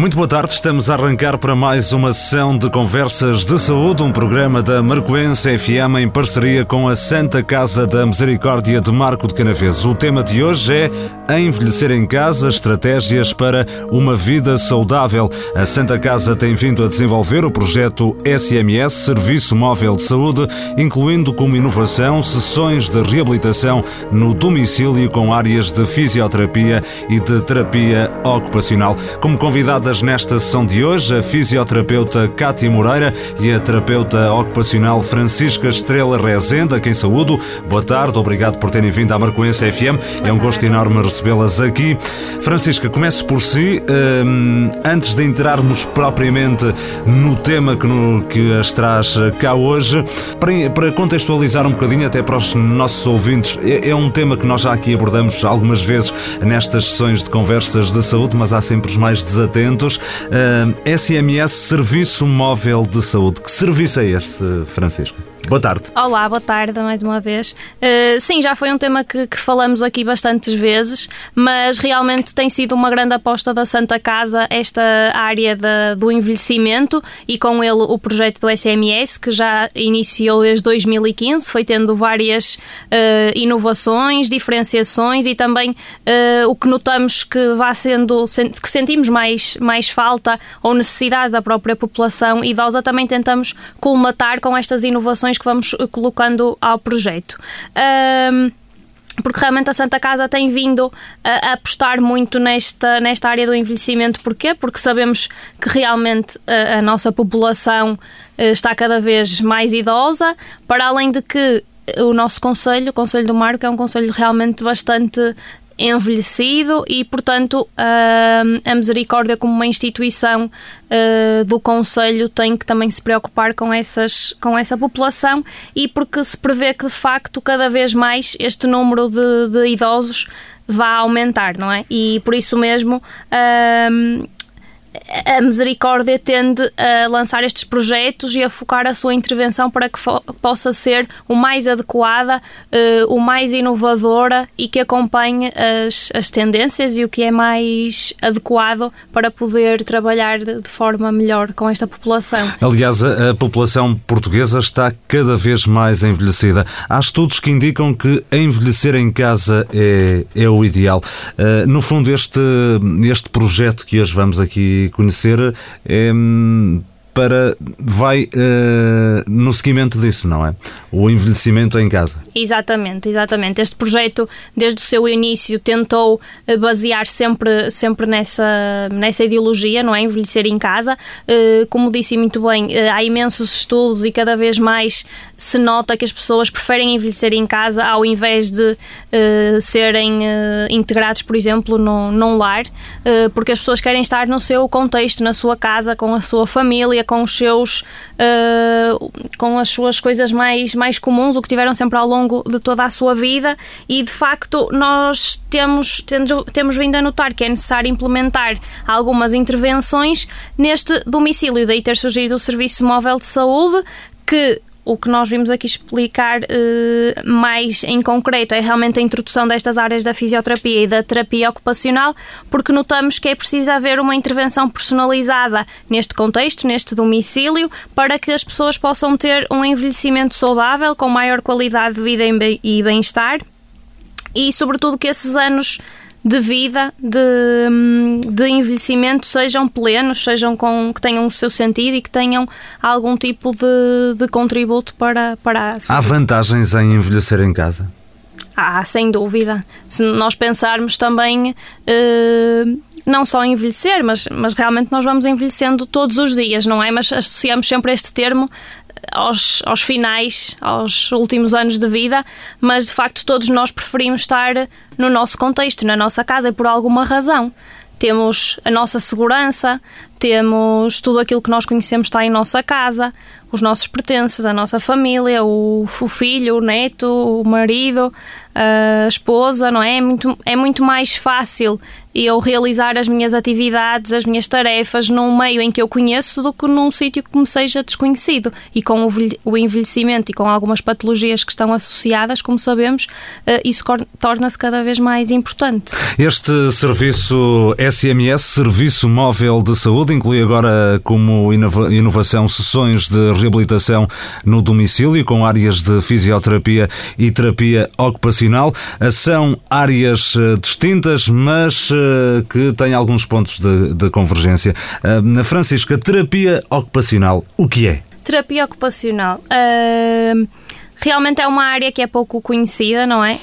Muito boa tarde, estamos a arrancar para mais uma sessão de Conversas de Saúde, um programa da Marcoense FM em parceria com a Santa Casa da Misericórdia de Marco de Canaveses. O tema de hoje é Envelhecer em Casa, estratégias para uma vida saudável. A Santa Casa tem vindo a desenvolver o projeto SMS, Serviço Móvel de Saúde, incluindo como inovação sessões de reabilitação no domicílio com áreas de fisioterapia e de terapia ocupacional. Como convidada nesta sessão de hoje a fisioterapeuta Cátia Moreira e a terapeuta ocupacional Francisca Estrela Rezenda, a quem saúdo. Boa tarde, obrigado por terem vindo à Marcoense FM. É um gosto enorme recebê-las aqui. Francisca, começo por si. Um, antes de entrarmos propriamente no tema que, no, que as traz cá hoje, para, para, contextualizar um bocadinho, até para os nossos ouvintes, é, é um tema que nós já aqui abordamos algumas vezes nestas sessões de conversas de saúde, mas há sempre os mais desatentos Uh, eh, SMS Serviço Móvel de Saúde. Que serviço é esse, Francisco? Boa tarde. Olá, boa tarde mais uma vez. Uh, sim, já foi um tema que, que, falamos aqui bastantes vezes, mas realmente tem sido uma grande aposta da Santa Casa esta área de, do envelhecimento e com ele o projeto do SMS, que já iniciou desde 2015, foi tendo várias uh, inovações, diferenciações e também uh, o que notamos que vai sendo, que sentimos mais, mais falta ou necessidade da própria população idosa, também tentamos colmatar com estas inovações que vamos colocando ao projeto. Um, porque realmente a Santa Casa tem vindo a, apostar muito nesta, nesta área do envelhecimento. Porquê? Porque sabemos que realmente a, a nossa população eh, está cada vez mais idosa, para além de que o nosso Conselho, o Conselho do Marco, é um Conselho realmente bastante envelhecido e, portanto, a Misericórdia, como uma instituição uh, do Conselho, tem que também se preocupar com, essas, com essa população e porque se prevê que, de facto, cada vez mais este número de, de idosos vai aumentar, não é? E por isso mesmo. Uh, a Misericórdia tende a lançar estes projetos e a focar a sua intervenção para que possa ser o mais adequada, uh, o mais inovadora e que acompanhe as, as tendências e o que é mais adequado para poder trabalhar de, de forma melhor com esta população. Aliás, a, a, população portuguesa está cada vez mais envelhecida. Há estudos que indicam que envelhecer em casa é, é o ideal. Uh, no fundo, este, este projeto que hoje vamos aqui conhecer é, para vai uh, no seguimento disso, não é? O envelhecimento em casa. Exatamente, exatamente. Este projeto, desde o seu início, tentou eh, basear sempre, sempre nessa, nessa ideologia, não é? Envelhecer em casa. Uh, como disse muito bem, uh, há imensos estudos e cada vez mais se nota que as pessoas preferem envelhecer em casa ao invés de serem integrados, por exemplo, no, num lar, porque as pessoas querem estar no seu contexto, na sua casa, com a sua família com os seus uh, com as suas coisas mais, mais comuns, o que tiveram sempre ao longo de toda a sua vida. E de facto nós temos, temos, temos vindo a notar que é necessário implementar algumas intervenções neste domicílio, daí ter surgido o Serviço Móvel de Saúde que o que nós vimos aqui explicar uh, mais em concreto é realmente a introdução destas áreas da fisioterapia e da terapia ocupacional, porque notamos que é preciso haver uma intervenção personalizada neste contexto, neste domicílio, para que as pessoas possam ter um envelhecimento saudável, com maior qualidade de vida e bem-estar e, sobretudo, que esses anos de vida, de, de envelhecimento, sejam plenos, sejam com, que tenham o seu sentido e que tenham algum tipo de, de contributo para, para a sua Há vida. vantagens em envelhecer em casa? Há, sem dúvida. Se nós pensarmos também, eh, não só envelhecer, mas, mas realmente nós vamos envelhecendo todos os dias, não é? Mas associamos sempre este termo aos, aos finais, aos últimos anos de vida, mas de facto todos nós preferimos estar no nosso contexto, na nossa casa, e por alguma razão. Temos a nossa segurança, temos tudo aquilo que nós conhecemos está em nossa casa, os nossos pertences, a nossa família, o, o filho, o neto, o marido, a esposa, não é? É muito, é muito mais fácil eu realizar as minhas atividades, as minhas tarefas num meio em que eu conheço do que num sítio que me seja desconhecido. E com o envelhecimento e com algumas patologias que estão associadas, como sabemos, eh, isso torna-se cada vez mais importante. Este serviço SMS, Serviço Móvel de Saúde, inclui agora como inovação sessões de reabilitação no domicílio, com áreas de fisioterapia e terapia ocupacional. São áreas eh, distintas, mas eh, que têm alguns pontos de, de convergência. Uh, Francisca, terapia ocupacional, o que é? Terapia ocupacional. Uh, realmente é uma área que é pouco conhecida, não é?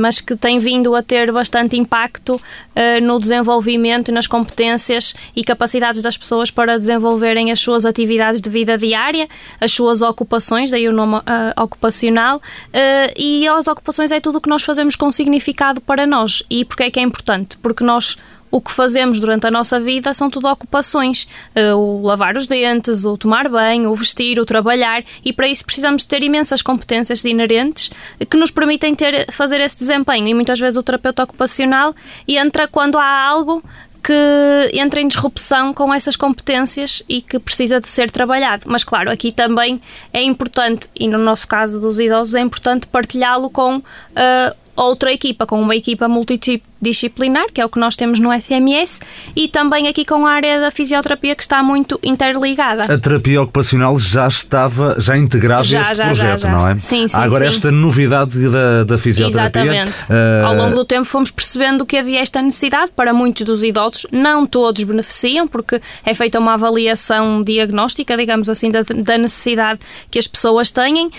mas que tem vindo a ter bastante impacto uh, no desenvolvimento nas competências e capacidades das pessoas para desenvolverem as suas atividades de vida diária, as suas ocupações, daí o nome uh, ocupacional, uh, e as ocupações é tudo o que nós fazemos com significado para nós. E porquê é que é importante? Porque nós o que fazemos durante a nossa vida são tudo ocupações. Eh, o lavar os dentes, o tomar banho, o vestir, o trabalhar, e para isso precisamos de ter imensas competências inerentes que nos permitem ter, fazer esse desempenho. E muitas vezes o terapeuta ocupacional entra quando há algo que entra em disrupção com essas competências e que precisa de ser trabalhado. Mas, claro, aqui também é importante, e no nosso caso dos idosos, é importante partilhá-lo com uh, outra equipa, com uma equipa multidisciplinar, que é o que nós temos no SMS, e também aqui com a área da fisioterapia que está muito interligada. A terapia ocupacional já estava, já integrava já, este já, projeto, já, não é? Sim, sim. Há agora sim. esta novidade da, da fisioterapia. Exatamente. Uh... Ao longo do tempo fomos percebendo que havia esta necessidade para muitos dos idosos, não todos beneficiam, porque é feita uma avaliação diagnóstica, digamos assim, da, da necessidade que as pessoas têm, uh,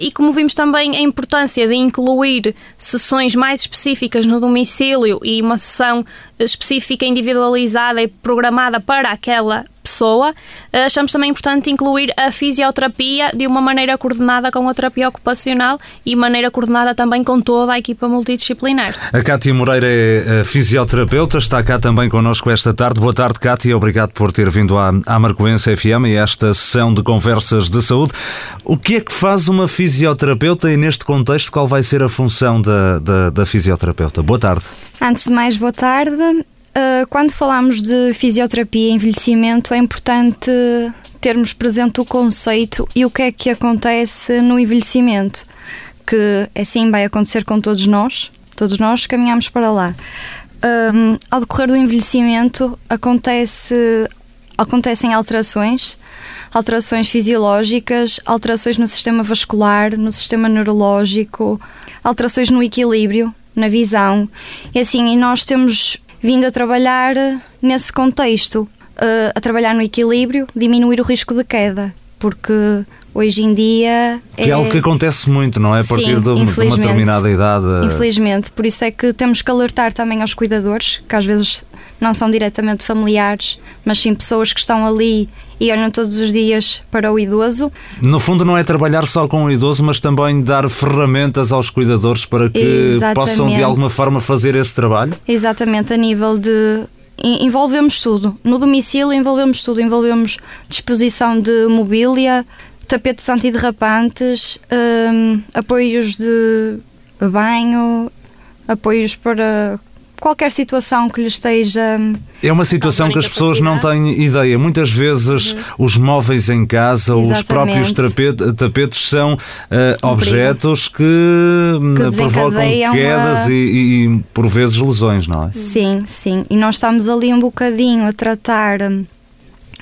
e como vimos também a importância de incluir sessões mais específicas no domicílio e uma sessão específica, individualizada e programada para aquela pessoa, eh, achamos também importante incluir a fisioterapia de uma maneira coordenada com a terapia ocupacional e maneira coordenada também com toda a equipa multidisciplinar. A Cátia Moreira é eh, fisioterapeuta, está cá também connosco esta tarde. Boa tarde, Cátia, obrigado por ter vindo à, à Marcoense FM e a esta sessão de conversas de saúde. O que é que faz uma fisioterapeuta e neste contexto qual vai ser a função da, da, da fisioterapeuta? Boa tarde. Antes de mais, boa tarde. Uh, quando falamos de fisioterapia e envelhecimento, é importante termos presente o conceito e o que é que acontece no envelhecimento, que assim vai acontecer com todos nós, todos nós caminhamos para lá. Um, ao decorrer do envelhecimento acontece, acontecem alterações, alterações fisiológicas, alterações no sistema vascular, no sistema neurológico, alterações no equilíbrio, na visão. E assim, e nós temos vindo a trabalhar nesse contexto, uh, a trabalhar no equilíbrio, diminuir o risco de queda, porque hoje em dia. Que é, é algo que acontece muito, não é? A partir Sim, de, uma, de, uma, determinada idade. Infelizmente, por isso é que temos que alertar também aos cuidadores, que às vezes não são diretamente familiares, mas sim pessoas que estão ali e olham todos os dias para o idoso. No fundo, não é trabalhar só com o idoso, mas também dar ferramentas aos cuidadores para que Exatamente. possam de alguma forma fazer esse trabalho? Exatamente, a nível de envolvemos tudo. No domicílio envolvemos tudo, envolvemos disposição de mobília, tapetes antiderrapantes, um, apoios de banho, apoios para qualquer situação que lhe esteja. É uma situação que as pessoas não têm ideia. Muitas vezes uhum. os móveis em casa, Exatamente. os próprios tapetes, tapetes são uh, objetos que, que hum, provocam quedas uma... e, e, por vezes lesões, não é? Sim, sim. E nós estamos ali um bocadinho a tratar hum,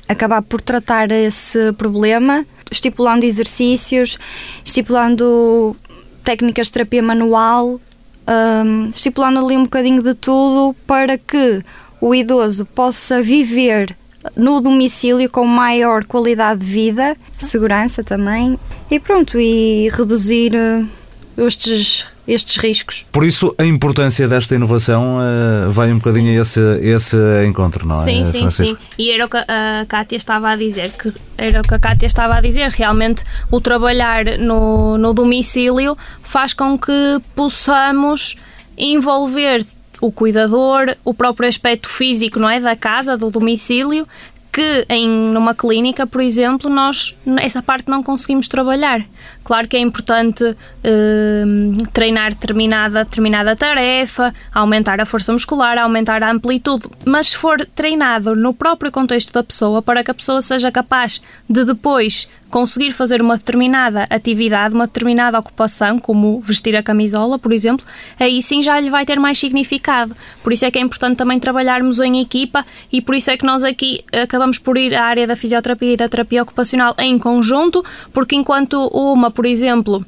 acabar por tratar esse problema, estipulando exercícios, estipulando técnicas de terapia manual um, estipulando ali um bocadinho de tudo para que o idoso possa viver no domicílio com maior qualidade de vida, segurança também, e pronto, e reduzir uh, estes, estes riscos. Por isso, a importância desta inovação uh, vai um sim. bocadinho a esse, esse encontro, não é? Sim, sim, Francisco? sim. E era o que a Kátia estava a dizer, que era o que a Kátia estava a dizer, realmente o trabalhar no, no domicílio faz com que possamos envolver o cuidador, o próprio aspecto físico, não é, da casa, do domicílio, que em numa clínica, por exemplo, nós essa parte não conseguimos trabalhar. Claro que é importante eh, treinar determinada, determinada tarefa, aumentar a força muscular, aumentar a amplitude, mas se for treinado no próprio contexto da pessoa, para que a pessoa seja capaz de depois conseguir fazer uma determinada atividade, uma determinada ocupação, como vestir a camisola, por exemplo, aí sim já lhe vai ter mais significado. Por isso é que é importante também trabalharmos em equipa e por isso é que nós aqui acabamos por ir à área da fisioterapia e da terapia ocupacional em conjunto, porque enquanto uma, por exemplo,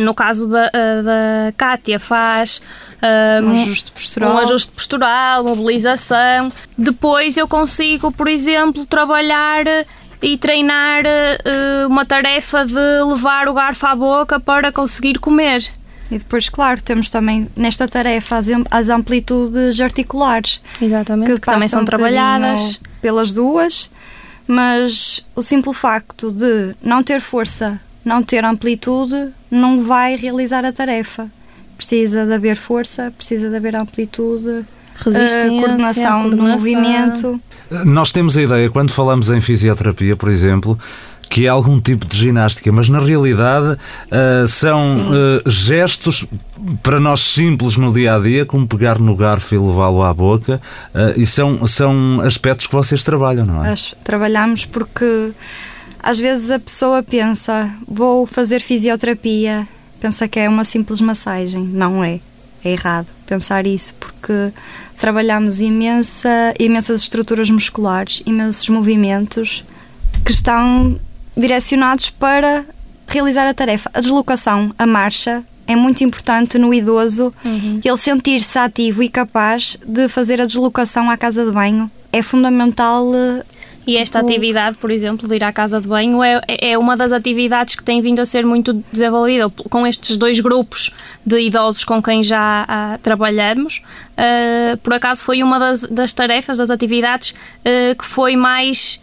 no caso da, eh, da Kátia, faz um, um, ajuste postural. um ajuste postural, mobilização. Depois eu consigo, por exemplo, trabalhar e treinar uh, uma tarefa de levar o garfo à boca para conseguir comer. E depois, claro, temos também nesta tarefa as, amplitudes articulares. Exatamente, que, que também são trabalhadas. Pelas duas, mas o simples facto de não ter força, não ter amplitude, não vai realizar a tarefa. Precisa de haver força, precisa de haver amplitude, Resistência, coordenação, coordenação do movimento. Nós temos a ideia, quando falamos em fisioterapia, por exemplo, que é algum tipo de ginástica, mas na realidade uh, são uh, gestos para nós simples no dia a dia, como pegar no garfo e levá-lo à boca, uh, e são, são aspectos que vocês trabalham, não é? Trabalhamos porque às vezes a pessoa pensa, vou fazer fisioterapia, pensa que é uma simples massagem. Não é. É errado pensar isso, porque trabalhamos imensa, imensas estruturas musculares, imensos movimentos que estão direcionados para realizar a tarefa. A deslocação, a marcha, é muito importante no idoso uhum. ele sentir-se ativo e capaz de fazer a deslocação à casa de banho. É fundamental eh, e esta tipo... atividade, por exemplo, de ir à casa de banho, é, é uma das atividades que tem vindo a ser muito desenvolvida com estes dois grupos de idosos com quem já ah, trabalhamos. Uh, por acaso foi uma das, das tarefas, das atividades uh, que foi mais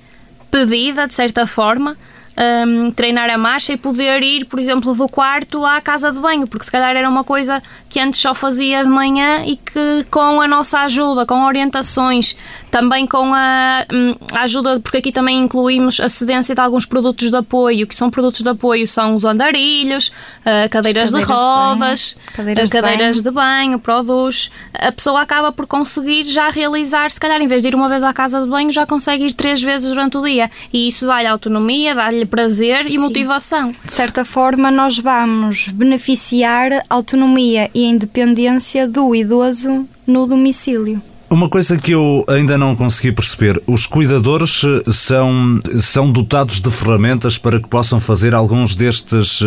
pedida, de certa forma, um, treinar a marcha e poder ir, por exemplo, do quarto à casa de banho, porque se calhar era uma coisa que antes só fazia de manhã e que com a nossa ajuda, com orientações, também com a, hum, a ajuda, porque aqui também incluímos a cedência de alguns produtos de apoio, que são produtos de apoio, são os andarilhos, uh, cadeiras, cadeiras, de rodas, de cadeiras, de, cadeiras banho. de banho, produz. A pessoa acaba por conseguir já realizar, se calhar, em vez de ir uma vez à casa de banho, já consegue ir três vezes durante o dia. E isso dá-lhe autonomia, dá-lhe prazer e Sim. motivação. De certa forma, nós vamos beneficiar a autonomia e a independência do idoso no domicílio. Uma coisa que eu ainda não consegui perceber: os cuidadores eh, são, são dotados de ferramentas para que possam fazer alguns destes, eh,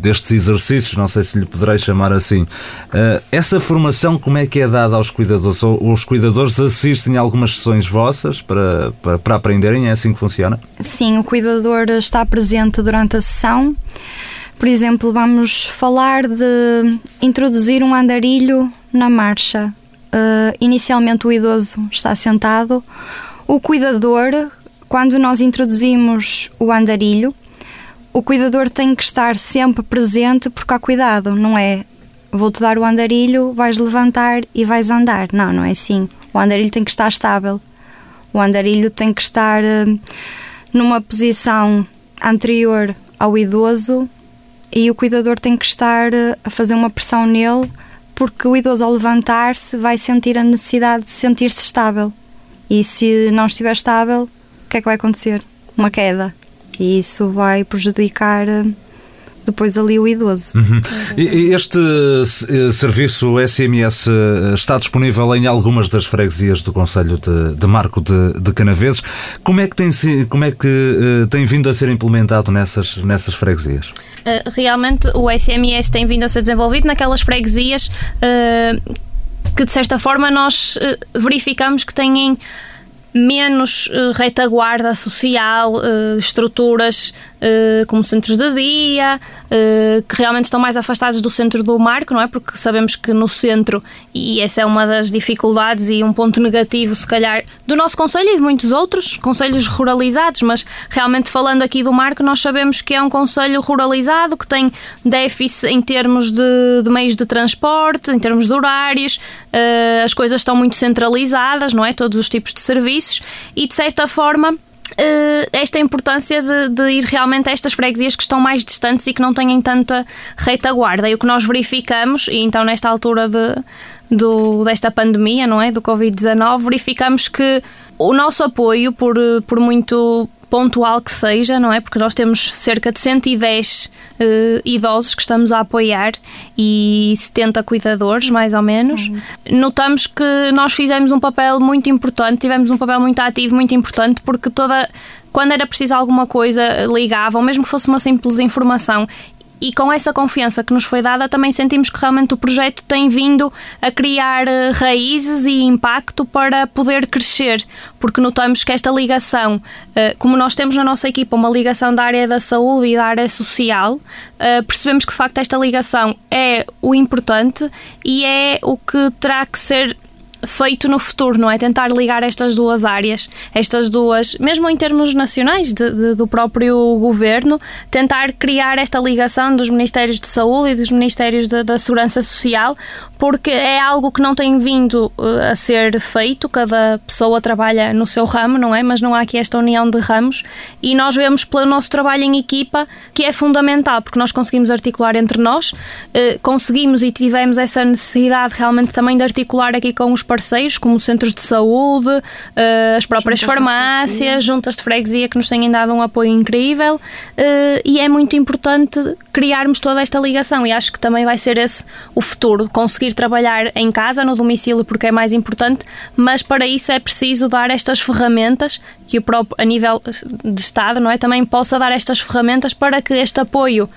destes exercícios, não sei se lhe poderei chamar assim. Eh, essa formação, como é que é dada aos cuidadores? Os cuidadores assistem a algumas sessões vossas para, para, para aprenderem? É assim que funciona? Sim, o cuidador está presente durante a sessão. Por exemplo, vamos falar de introduzir um andarilho na marcha uh, inicialmente o idoso está sentado, o cuidador, quando nós introduzimos o andarilho, o cuidador tem que estar sempre presente porque há cuidado, não é vou-te dar o andarilho, vais levantar e vais andar. Não, não é assim. O andarilho tem que estar estável. O andarilho tem que estar uh, numa posição anterior ao idoso e o cuidador tem que estar uh, a fazer uma pressão nele porque o idoso ao levantar-se vai sentir a necessidade de sentir-se estável. E se não estiver estável, o que é que vai acontecer? Uma queda. E isso vai prejudicar eh, depois ali o idoso. Uhum. Este eh, serviço SMS eh, está disponível em algumas das freguesias do Conselho de, de Marco de, de, Canaveses. Como é que tem, como é que uh, tem vindo a ser implementado nessas, nessas freguesias? Uh, realmente o SMS tem vindo a ser desenvolvido naquelas freguesias uh, que de certa forma nós verificamos que têm menos uh, retaguarda social, uh, estruturas uh, como centros de dia, uh, que realmente estão mais afastados do centro do marco, não é? Porque sabemos que no centro, e essa é uma das dificuldades e um ponto negativo, se calhar, do nosso Conselho e de muitos outros, conselhos ruralizados, mas realmente falando aqui do marco, nós sabemos que é um Conselho ruralizado, que tem déficit em termos de, de meios de transporte, em termos de horários, uh, as coisas estão muito centralizadas, não é? Todos os tipos de serviços, e de certa forma esta importância de, de, ir realmente a estas freguesias que estão mais distantes e que não têm tanta retaguarda. E o que nós verificamos, e então nesta altura de, do, desta pandemia, não é? Do Covid-19, verificamos que o nosso apoio, por, por muito pontual que seja, não é? Porque nós temos cerca de 110 uh, eh, idosos que estamos a apoiar e 70 cuidadores, mais ou menos. Uhum. Notamos que nós fizemos um papel muito importante, tivemos um papel muito ativo, muito importante, porque toda quando era preciso alguma coisa, ligavam, mesmo que fosse uma simples informação, e com essa confiança que nos foi dada, também sentimos que realmente o projeto tem vindo a criar eh, raízes e impacto para poder crescer, porque notamos que esta ligação, eh, como nós temos na nossa equipa uma ligação da área da saúde e da área social, eh, percebemos que de facto esta ligação é o importante e é o que terá que ser feito no futuro, não é? Tentar ligar estas duas áreas, estas duas, mesmo em termos nacionais de, de, do próprio governo, tentar criar esta ligação dos Ministérios de Saúde e dos Ministérios da Segurança Social, porque é algo que não tem vindo uh, a ser feito, cada pessoa trabalha no seu ramo, não é? Mas não há aqui esta união de ramos e nós vemos pelo nosso trabalho em equipa que é fundamental, porque nós conseguimos articular entre nós, uh, conseguimos e tivemos essa necessidade realmente também de articular aqui com os como centros de saúde, uh, as próprias juntas farmácias, de juntas de freguesia que nos têm dado um apoio incrível e é muito importante criarmos toda esta ligação e acho que também vai ser esse o futuro, conseguir conseguir trabalhar em casa, no domicílio, porque é mais importante, mas para isso é preciso dar estas ferramentas que o próprio, a nível de Estado, não é, também possa dar estas ferramentas para que este apoio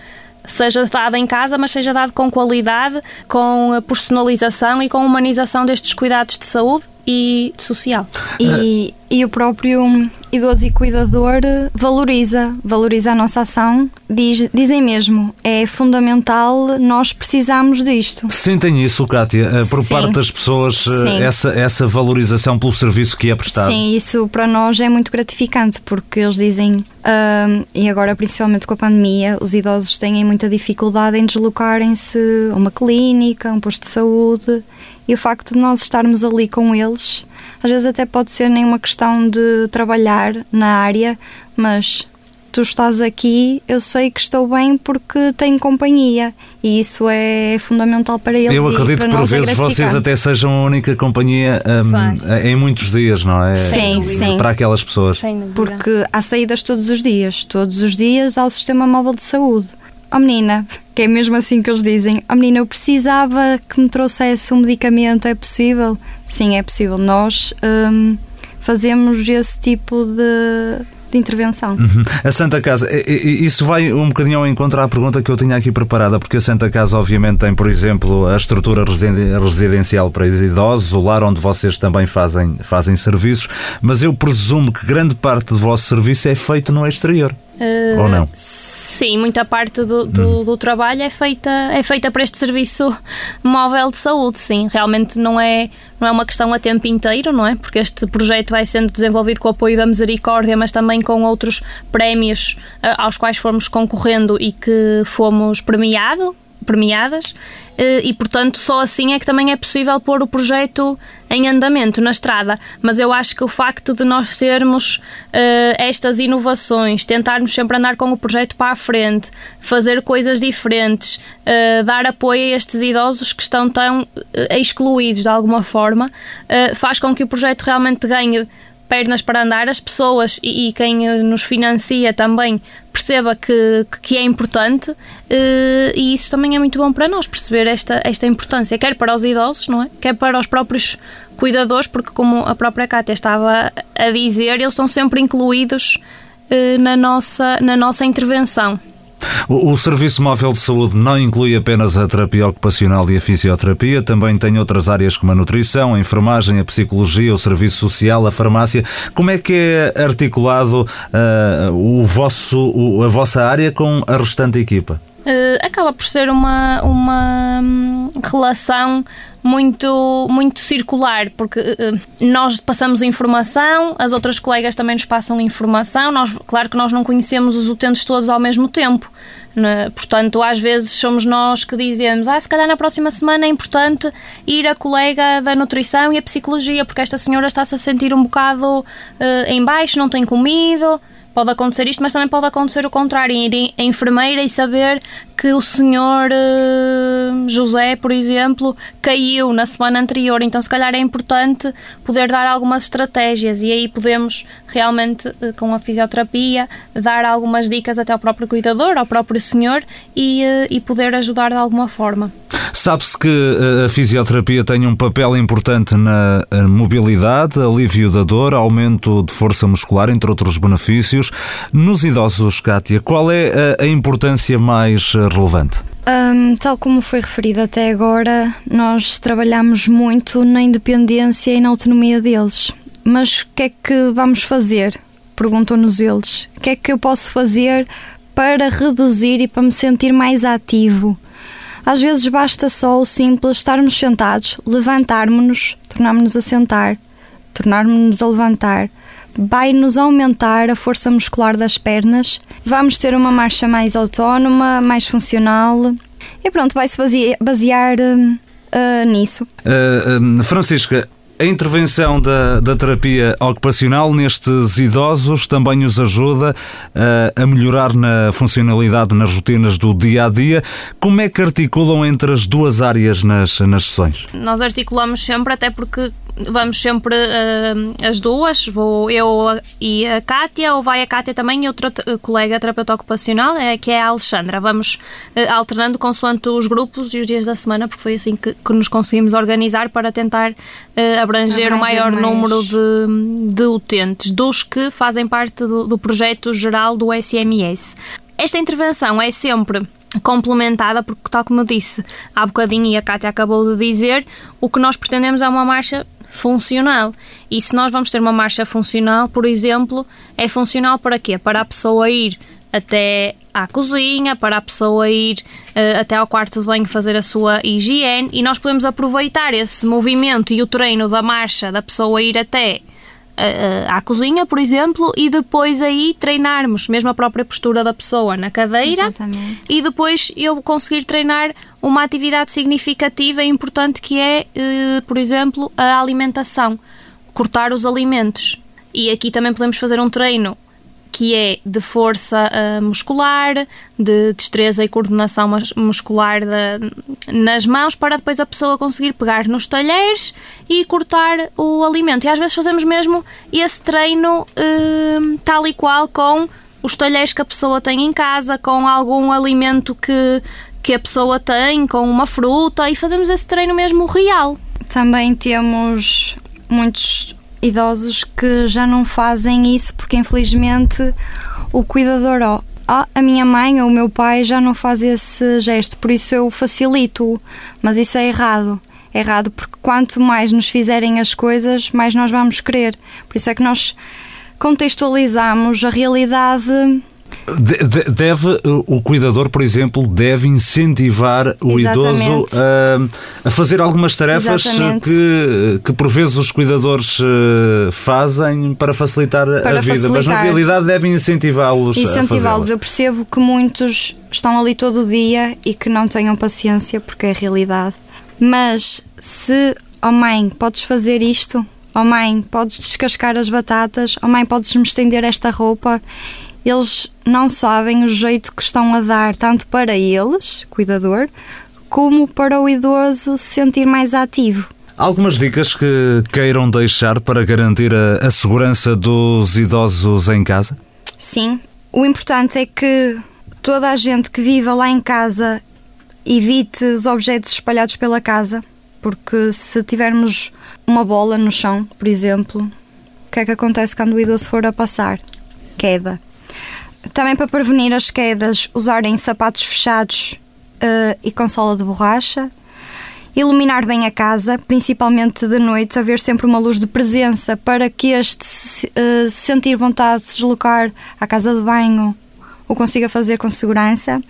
seja dado em casa, mas seja dado com qualidade, com personalização e com humanização destes cuidados de saúde e social. E, e o próprio idoso e cuidador valoriza, valoriza a nossa ação. Diz, dizem mesmo, é fundamental, nós precisamos disto. Sentem isso, Kátia, eh, por Sim. parte das pessoas, eh, essa, essa valorização pelo serviço que é prestado? Sim, isso para nós é muito gratificante, porque eles dizem, um, e agora principalmente com a pandemia, os idosos têm muita dificuldade em deslocarem-se a uma clínica, a um posto de saúde. E o facto de nós estarmos ali com eles, às vezes até pode ser nem uma questão de trabalhar na área, mas tu estás aqui, eu sei que estou bem porque tenho companhia e isso é fundamental para eles. Eu acredito que por vezes é vocês até sejam a única companhia um, em muitos dias, não é? Sim, sim. Para aquelas pessoas. Porque há saídas todos os dias, todos os dias ao sistema móvel de saúde oh menina, que é mesmo assim que eles dizem, oh menina, eu precisava que me trouxesse um medicamento, é possível? Sim, é possível. Nós hum, fazemos esse tipo de, de intervenção. Uhum. A Santa Casa, isso vai um bocadinho ao encontro à pergunta que eu tinha aqui preparada, porque a Santa Casa, obviamente, tem, por exemplo, a estrutura residencial para idosos, o lar onde vocês também fazem, fazem serviços, mas eu presumo que grande parte do vosso serviço é feito no exterior. Uh, Ou não? Sim, muita parte do, do, hum. do, trabalho é feita, é feita para este serviço móvel de saúde, sim. Realmente não é, não é uma questão a tempo inteiro, não é? Porque este projeto vai sendo desenvolvido com o apoio da Misericórdia, mas também com outros prémios uh, aos quais fomos concorrendo e que fomos premiado, premiadas. Eh, e, portanto, só assim é que também é possível pôr o projeto em andamento na estrada. Mas eu acho que o facto de nós termos uh, estas inovações, tentarmos sempre andar com o projeto para a frente, fazer coisas diferentes, uh, dar apoio a estes idosos que estão tão uh, excluídos de alguma forma, faz com que o projeto realmente ganhe pernas para andar, as pessoas e, e quem eh, nos financia também perceba que, que é importante eh, e isso também é muito bom para nós, perceber esta, esta importância, quer para os idosos, não é? Quer para os próprios cuidadores, porque como a própria Cátia estava a dizer, eles estão sempre incluídos eh, na, nossa, na nossa intervenção. O, o, Serviço Móvel de Saúde não inclui apenas a terapia ocupacional e a fisioterapia, também tem outras áreas como a nutrição, a enfermagem, a psicologia, o serviço social, a farmácia. Como é que é articulado uh, o vosso, o, a vossa área com a restante equipa? Uh, acaba por ser uma, uma hum, relação muito, muito circular, porque uh, nós passamos informação, as outras colegas também nos passam informação, nós, claro que nós não conhecemos os utentes todos ao mesmo tempo, né? portanto, às vezes somos nós que dizemos, ah, se calhar na próxima semana é importante ir a colega da nutrição e a psicologia, porque esta senhora está-se a sentir um bocado uh, em baixo, não tem comido, pode acontecer isto, mas também pode acontecer o contrário, ir a enfermeira e saber que o senhor uh, José, por exemplo, caiu na semana anterior, então se calhar é importante poder dar algumas estratégias e aí podemos realmente, uh, com a fisioterapia, dar algumas dicas até ao próprio cuidador, ao próprio senhor e, uh, e poder ajudar de alguma forma. Sabe-se que eh, a fisioterapia tem um papel importante na mobilidade, alívio da dor, aumento de força muscular, entre outros benefícios. Nos idosos, Kátia, qual é a importância mais eh, relevante? Um, tal como foi referido até agora, nós trabalhamos muito na independência e na autonomia deles. Mas o que é que vamos fazer? Perguntam-nos eles. O que é que eu posso fazer para reduzir e para me sentir mais ativo? Às vezes basta só o simples estarmos sentados, levantarmos-nos, tornarmos-nos a sentar, tornarmos-nos a levantar. Vai-nos aumentar a força muscular das pernas, vamos ter uma marcha mais autónoma, mais funcional e pronto, vai-se basear uh, nisso. Uh, Francisca, a intervenção da, da terapia ocupacional nestes idosos também os ajuda uh, a melhorar na funcionalidade nas rotinas do dia a dia. Como é que articulam entre as duas áreas nas, nas sessões? Nós articulamos sempre, até porque vamos sempre uh, as duas, vou eu e a Kátia, ou vai a Kátia também e outra colega terapeuta ocupacional, é, que é a Alexandra. Vamos uh, alternando consoante os grupos e os dias da semana, porque foi assim que, que nos conseguimos organizar para tentar uh, abranger o maior mais. número de, de utentes, dos que fazem parte do, do projeto geral do SMS. Esta intervenção é sempre complementada, porque, tal como eu disse há bocadinho e a Cátia acabou de dizer, o que nós pretendemos é uma marcha funcional. E se nós vamos ter uma marcha funcional, por exemplo, é funcional para quê? Para a pessoa ir até à cozinha, para a pessoa ir uh, até ao quarto de banho fazer a sua higiene e nós podemos aproveitar esse movimento e o treino da marcha da pessoa ir até à cozinha, por exemplo, e depois aí treinarmos mesmo a própria postura da pessoa na cadeira Exatamente. e depois eu conseguir treinar uma atividade significativa e importante que é, eh, por exemplo, a alimentação, cortar os alimentos. E aqui também podemos fazer um treino que é de força uh, muscular, de destreza e coordenação muscular de, nas mãos, para depois a pessoa conseguir pegar nos talheres e cortar o alimento. E às vezes fazemos mesmo esse treino uh, tal e qual com os talheres que a pessoa tem em casa, com algum alimento que, que a pessoa tem, com uma fruta, e fazemos esse treino mesmo real. Também temos muitos idosos que já não fazem isso porque infelizmente o cuidador, ó, a minha mãe ou o meu pai já não faz esse gesto, por isso eu facilito, mas isso é errado. É errado porque quanto mais nos fizerem as coisas, mais nós vamos querer. Por isso é que nós contextualizamos a realidade Deve, o cuidador, por exemplo, deve incentivar o Exatamente. idoso a, a, fazer algumas tarefas que, que por vezes os cuidadores eh, fazem para facilitar para a vida, facilitar. mas na realidade devem incentivá-los. Incentivá-los. Eu percebo que muitos estão ali todo o dia e que não tenham paciência porque é a realidade. Mas se, oh mãe, podes fazer isto, oh mãe, podes descascar as batatas, oh mãe, podes-me estender esta roupa eles não sabem o jeito que estão a dar, tanto para eles, cuidador, como para o idoso se sentir mais ativo. Algumas dicas que queiram deixar para garantir a, a segurança dos idosos em casa? Sim. O importante é que toda a gente que viva lá em casa evite os objetos espalhados pela casa, porque se tivermos uma bola no chão, por exemplo, o que é que acontece quando o idoso for a passar? Queda. Também para prevenir as quedas, usarem sapatos fechados uh, e com sola de borracha. Iluminar bem a casa, principalmente de noite, haver sempre uma luz de presença para que este se, uh, sentir vontade de se deslocar à casa de banho o consiga fazer com segurança.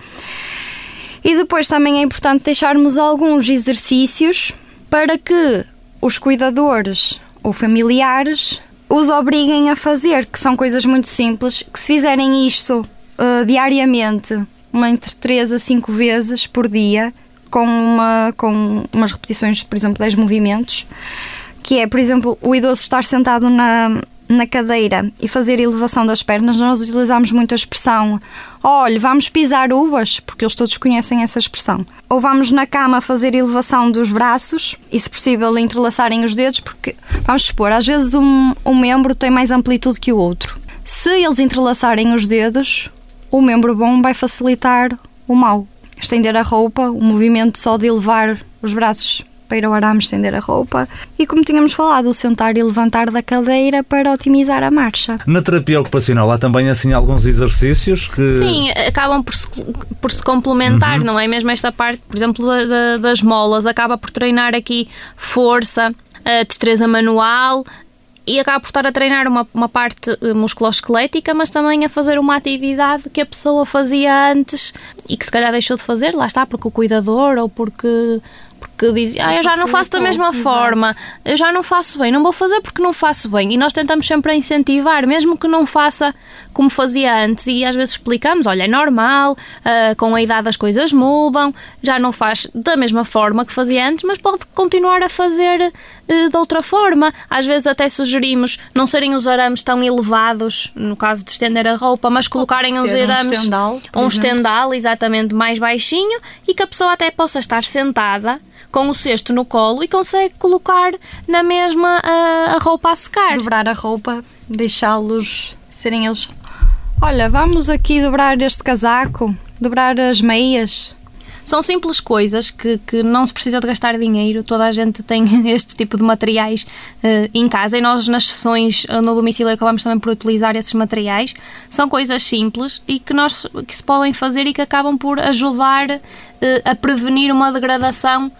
E depois também é importante deixarmos alguns exercícios para que os cuidadores ou familiares os obriguem a fazer, que são coisas muito simples, que se fizerem isto uh, diariamente, uma entre 3 a 5 vezes por dia, com, uma, com umas repetições, por exemplo, 10 movimentos, que é, por exemplo, o idoso estar sentado na, na cadeira e fazer elevação das pernas, nós utilizamos muito a expressão olha, vamos pisar uvas, porque eles todos conhecem essa expressão. Ou vamos na cama fazer elevação dos braços e, se possível, entrelaçarem os dedos, porque, vamos supor, às vezes um, um membro tem mais amplitude que o outro. Se eles entrelaçarem os dedos, o membro bom vai facilitar o mau. Estender a roupa, o movimento só de elevar os braços para ir ao arame estender a roupa e, como tínhamos falado, o sentar e levantar da cadeira para otimizar a marcha. Na terapia ocupacional há também assim alguns exercícios que. Sim, acabam por se, por se complementar, uhum. não é? Mesmo esta parte, por exemplo, da, da, das molas, acaba por treinar aqui força, destreza manual, e acaba por estar a treinar uma, uma parte eh, musculoesquelética, mas também a fazer uma atividade que a pessoa fazia antes e que se calhar deixou de fazer, lá está, porque o cuidador ou porque porque dizem, ah, eu já não faço da mesma Exato. forma, eu já não faço bem, não vou fazer porque não faço bem. E nós tentamos sempre incentivar, mesmo que não faça como fazia antes, e às vezes explicamos: olha, é normal, uh, com a idade as coisas mudam, já não faz da mesma forma que fazia antes, mas pode continuar a fazer uh, de outra forma. Às vezes até sugerimos não serem os arames tão elevados, no caso de estender a roupa, mas colocarem os arames. Um estendal, um estendal, exatamente, mais baixinho, e que a pessoa até possa estar sentada com o cesto no colo e consegue colocar na mesma a, a roupa a secar. Dobrar a roupa, deixá-los serem eles. Olha, vamos aqui dobrar este casaco, dobrar as meias. São simples coisas que, que não se precisa de gastar dinheiro, toda a gente tem este tipo de materiais uh, em casa e nós nas sessões eh, no domicílio acabamos também por utilizar esses materiais. São coisas simples e que, nós, que se podem fazer e que acabam por ajudar uh, a prevenir uma degradação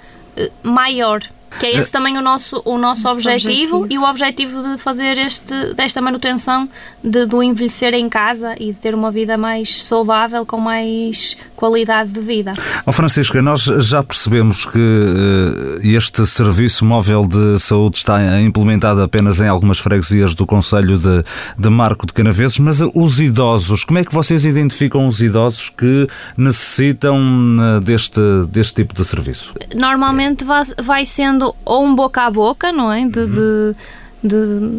maior. Que é esse também o nosso, o nosso objetivo, objetivo, e o objetivo de fazer este, desta manutenção de, do envelhecer em casa e de ter uma vida mais saudável, com mais qualidade de vida. Oh, Francisca, nós já percebemos que uh, este serviço móvel de saúde está implementado apenas em algumas freguesias do Conselho de, de Marco de Canaveses, mas os idosos, como é que vocês identificam os idosos que necessitam uh, deste, deste tipo de serviço? Normalmente vai, vai ou um boca a boca, não é? De, uhum. de de,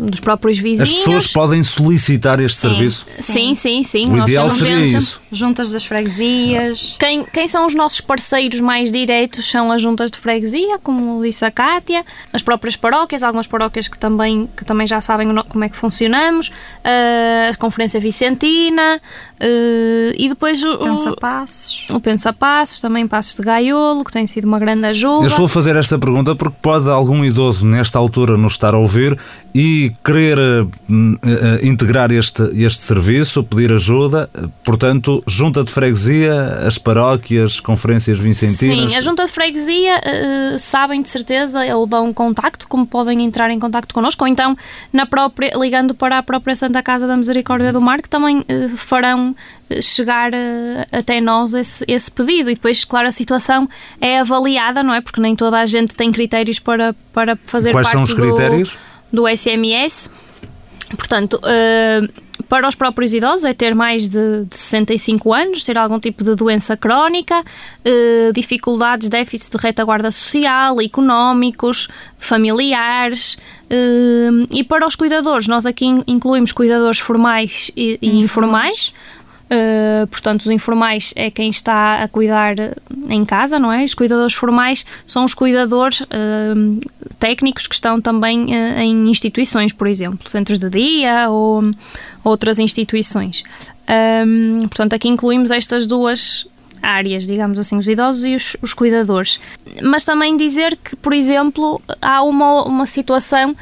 dos próprios vizinhos. As pessoas podem solicitar este sim. serviço? Sim, sim, sim. O Nós ideal seria isso. Juntas das freguesias. Quem, quem são os nossos parceiros mais diretos são as juntas de freguesia, como disse a Cátia, as próprias paróquias, algumas paróquias que também, que também já sabem como é que funcionamos, a Conferência Vicentina, Uh, e depois o Pensa Passos. O Pensa Passos, também Passos de Gaiolo, que tem sido uma grande ajuda. Eu estou a fazer esta pergunta porque pode algum idoso nesta altura nos estar a ouvir e querer uh, uh, integrar este, este serviço, pedir ajuda, portanto, junta de freguesia, as paróquias, conferências vicentinas. Sim, a junta de freguesia uh, sabem de certeza ou dão um contacto, como podem entrar em contacto connosco, ou então na própria, ligando para a própria Santa Casa da Misericórdia do Mar, que também farão chegar até nós esse, esse pedido e depois, claro, a situação é avaliada, não é? Porque nem toda a gente tem critérios para, para fazer Quais parte são os critérios? Do, SMS. Portanto, uh, para os próprios idosos é ter mais de, de 65 anos, ter algum tipo de doença crónica, uh, dificuldades, déficits de retaguarda social, económicos, familiares. Uh, e para os cuidadores, nós aqui incluímos cuidadores formais e, e informais. Uh, portanto, os informais é quem está a cuidar em casa, não é? Os cuidadores formais são os cuidadores uh, técnicos que estão também uh, em instituições, por exemplo, centros de dia ou outras instituições. Um, portanto, aqui incluímos estas duas áreas, digamos assim, os idosos e os, os, cuidadores. Mas também dizer que, por exemplo, há uma, uma situação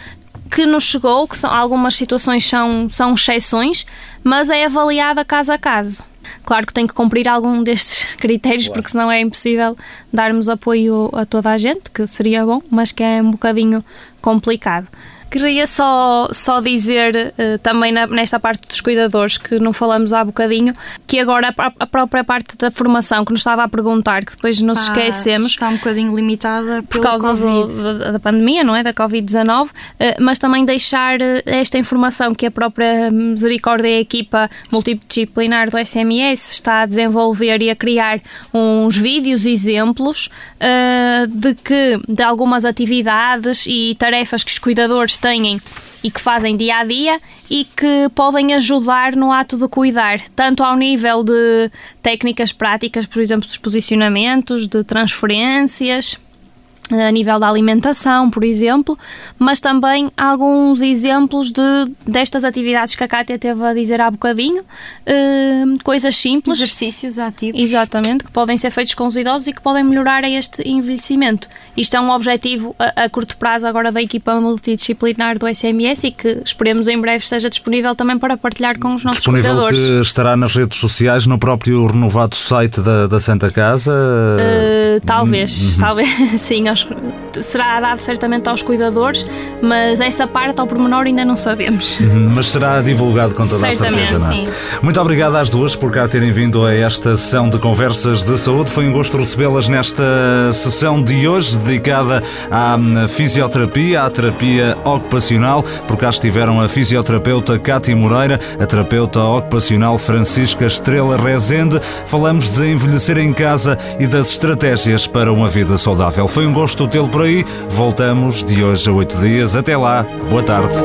que nos chegou, que são, algumas situações são, são exceções, mas é avaliada caso a caso. Claro que tem que cumprir algum destes critérios, claro. porque senão é impossível darmos apoio a toda a gente, que seria bom, mas que é um bocadinho complicado. Queria só, só dizer uh, também na, nesta parte dos cuidadores, que não falamos há bocadinho, que agora a, a, própria parte da formação que nos estava a perguntar, que depois nos está, esquecemos. Está um bocadinho limitada por causa do, da, da, pandemia, não é? Da Covid-19, uh, mas também deixar uh, esta informação que a própria Misericórdia e a equipa multidisciplinar do SMS está a desenvolver e a criar uns vídeos exemplos de que de algumas atividades e tarefas que os cuidadores têm e que fazem dia a dia e que podem ajudar no ato de cuidar, tanto ao nível de técnicas práticas, por exemplo, dos posicionamentos, de transferências a nível da alimentação, por exemplo, mas também alguns exemplos de, destas atividades que a Cátia teve a dizer há bocadinho, eh, coisas simples. Exercícios ativos. Exatamente, que podem ser feitos com os idosos e que podem melhorar este envelhecimento. Isto é um objetivo a, a curto prazo agora da equipa multidisciplinar do SMS e que esperemos em breve esteja disponível também para partilhar com os nossos disponível cuidadores. que estará nas redes sociais, no próprio renovado site da, da Santa Casa? Uh, talvez, uhum. talvez, sim, aos, será dado certamente aos cuidadores, mas essa parte ao pormenor ainda não sabemos. Uhum, mas será divulgado com toda certamente, a certeza, sim. não é? Muito obrigado às duas por cá terem vindo a esta sessão de conversas de saúde. Foi um gosto recebê-las nesta sessão de hoje, dedicada à hum, fisioterapia, à terapia ocupacional. Por cá estiveram a fisioterapeuta Cátia Moreira, a terapeuta ocupacional Francisca Estrela Rezende. Falamos de envelhecer em casa e das estratégias para uma vida saudável. Foi um gosto tê-lo por aí. Voltamos de hoje a oito dias. Até lá. Boa tarde.